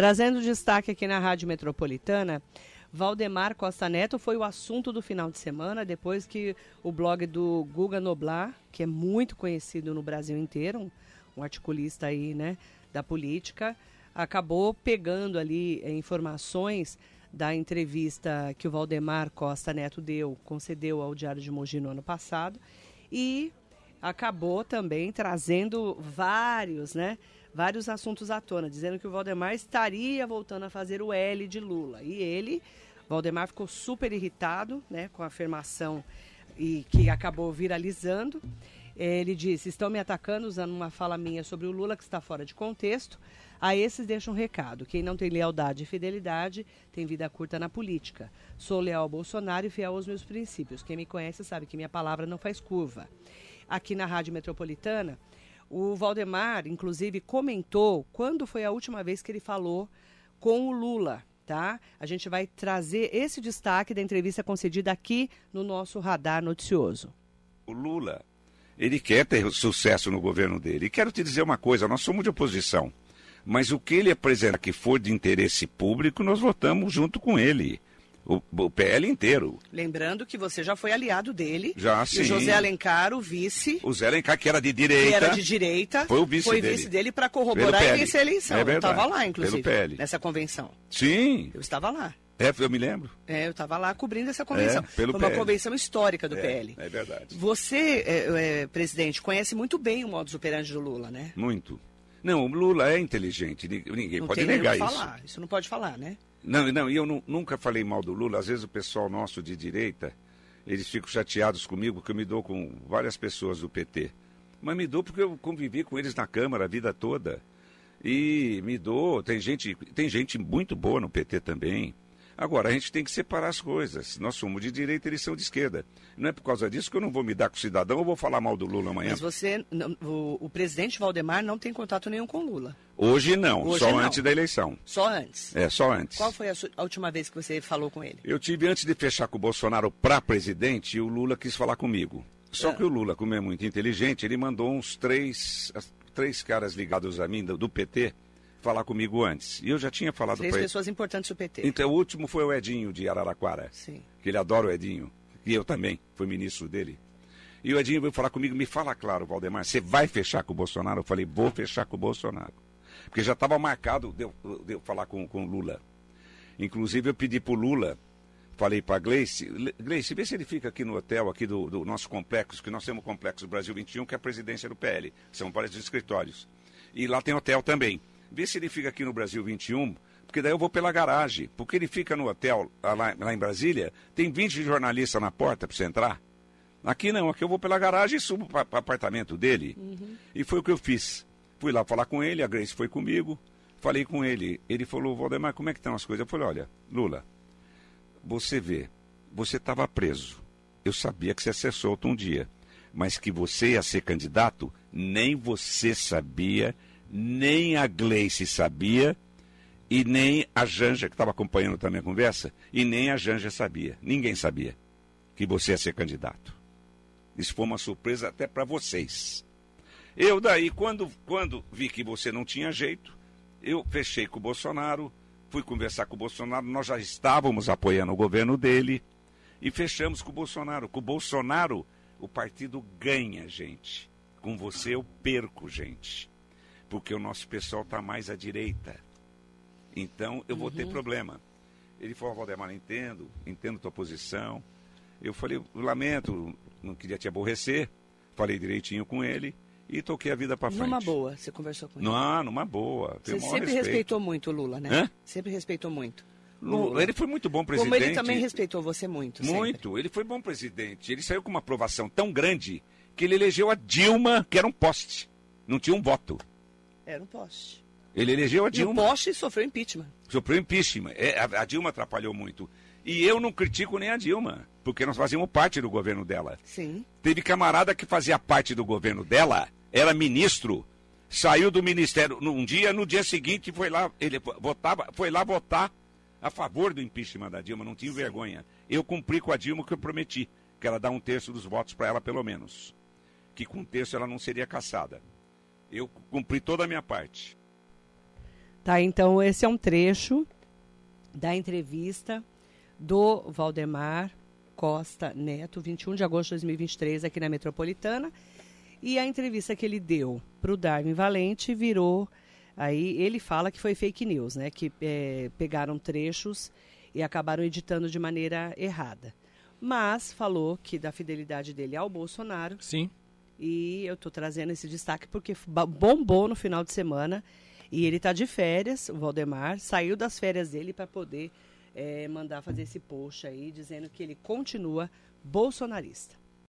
Trazendo destaque aqui na Rádio Metropolitana, Valdemar Costa Neto foi o assunto do final de semana, depois que o blog do Guga Noblar, que é muito conhecido no Brasil inteiro, um, articulista aí, né, da política, acabou pegando ali eh, informações da entrevista que o Valdemar Costa Neto deu, concedeu ao Diário de Mogi no ano passado, e acabou também trazendo vários, né, vários assuntos à tona, dizendo que o Valdemar estaria voltando a fazer o L de Lula. E ele, Valdemar, ficou super irritado né, com a afirmação e que acabou viralizando. Ele disse: estão me atacando usando uma fala minha sobre o Lula que está fora de contexto. A esses deixa um recado: quem não tem lealdade e fidelidade tem vida curta na política. Sou leal ao Bolsonaro e fiel aos meus princípios. Quem me conhece sabe que minha palavra não faz curva. Aqui na Rádio Metropolitana, o Valdemar, inclusive, comentou quando foi a última vez que ele falou com o Lula. Tá? A gente vai trazer esse destaque da entrevista concedida aqui no nosso radar noticioso. O Lula, ele quer ter sucesso no governo dele. E quero te dizer uma coisa: nós somos de oposição. Mas o que ele apresenta que for de interesse público, nós votamos junto com ele. O, o, PL inteiro. Lembrando que você já foi aliado dele. Já, sim. E o José Alencar, o vice. O Zé Alencar, que era de direita. Que era de direita. Foi o vice foi dele. vice dele para corroborar e vencer a eleição. É eu estava lá, inclusive. Pelo PL. Nessa convenção. Sim. Eu estava lá. É, eu me lembro. É, eu estava lá cobrindo essa convenção. É, pelo Foi uma PL. convenção histórica do é, PL. É verdade. Você, é, é, presidente, conhece muito bem o modus operandi do Lula, né? Muito. Não, o Lula é inteligente, ninguém não pode negar isso. Falar. Isso não pode falar, né? Não, não, e eu nu- nunca falei mal do Lula. Às vezes o pessoal nosso de direita, eles ficam chateados comigo, que eu me dou com várias pessoas do PT. Mas me dou porque eu convivi com eles na Câmara a vida toda. E me dou, tem gente, tem gente muito boa no PT também. Agora, a gente tem que separar as coisas. Nós somos de direita, eles são de esquerda. Não é por causa disso que eu não vou me dar com o cidadão ou vou falar mal do Lula amanhã. Mas você, o, o presidente Valdemar não tem contato nenhum com o Lula. Hoje não, Hoje só não. antes da eleição. Só antes. É, só antes. Qual foi a, su- a última vez que você falou com ele? Eu tive, antes de fechar com o Bolsonaro para presidente, o Lula quis falar comigo. Só É. que o Lula, como é muito inteligente, ele mandou uns três, três caras ligados a mim, do, do PT, falar comigo antes. E eu já tinha falado Três para ele. pessoas importantes do PT. Então, o último foi o Edinho, de Araraquara, Sim. que ele adora o Edinho. E eu também, fui ministro dele. E o Edinho veio falar comigo, me fala claro, Valdemar, você vai fechar com o Bolsonaro? Eu falei, vou fechar com o Bolsonaro. Porque já estava marcado de eu, de eu falar com, o Lula. Inclusive, eu pedi para o Lula, falei para a Gleice, "Le- Gleice, vê se ele fica aqui no hotel, aqui do, do nosso complexo, que nós temos o complexo Brasil 21, que é a presidência do PL. São vários escritórios. E lá tem hotel também. Vê se ele fica aqui no Brasil 21, porque daí eu vou pela garagem. Porque ele fica no hotel ah, lá, lá em Brasília, tem 20 jornalistas na porta para você entrar. Aqui não, aqui eu vou pela garagem e subo para o apartamento dele. E foi o que eu fiz. Fui lá falar com ele, a Grace foi comigo, falei com ele. Ele falou, Valdemar, como é que estão as coisas? Eu falei, olha, Lula, você vê, você estava preso. Eu sabia que você ia ser solto um dia. Mas que você ia ser candidato, nem você sabia, nem a Gleice sabia, e nem a Janja, que estava acompanhando também a conversa, e nem a Janja sabia. Ninguém sabia que você ia ser candidato. Isso foi uma surpresa até para vocês. Eu daí, quando, quando vi que você não tinha jeito, eu fechei com o Bolsonaro, fui conversar com o Bolsonaro, nós já estávamos apoiando o governo dele e fechamos com o Bolsonaro. Com o Bolsonaro, o partido ganha, gente. Com você eu perco, gente. Porque o nosso pessoal está mais à direita. Então eu vou ter problema. Ele falou, Valdemar, entendo, entendo tua posição. Eu falei, "Eu lamento, não queria te aborrecer. Falei direitinho com ele e toquei a vida para frente. Numa boa, você conversou com ele. Não, numa boa. Você sempre respeito. respeitou muito o Lula, né? Hã? Sempre respeitou muito. Lu- Ele foi muito bom presidente. Como ele também respeitou você muito. sempre. Muito. Ele foi bom presidente. Ele saiu com uma aprovação tão grande que ele elegeu a Dilma, que era um poste. Não tinha um voto. Era um poste. Ele elegeu a E o Dilma. poste sofreu impeachment. Sofreu impeachment. É, a, a Dilma atrapalhou muito. E eu não critico nem a Dilma, porque nós fazíamos parte do governo dela. Sim. Teve camarada que fazia parte do governo dela, era ministro, saiu do ministério num dia, no dia seguinte foi lá, ele votava, foi lá votar a favor do impeachment da Dilma, não tinha vergonha. Eu cumpri com a Dilma o que eu prometi, que era dar um terço dos votos para ela pelo menos. Que com um terço ela não seria caçada. Eu cumpri toda a minha parte. Tá, então esse é um trecho da entrevista do Valdemar Costa Neto, 21 de agosto de 2023, aqui na Metropolitana. E a entrevista que ele deu para o Darwin Valente virou. Aí ele fala que foi fake news, né? Que é, pegaram trechos e acabaram editando de maneira errada. Mas falou que da fidelidade dele ao Bolsonaro. Sim. E eu estou trazendo esse destaque porque bombou no final de semana. E ele está de férias, o Valdemar, saiu das férias dele para poder é, mandar fazer esse post aí, dizendo que ele continua bolsonarista.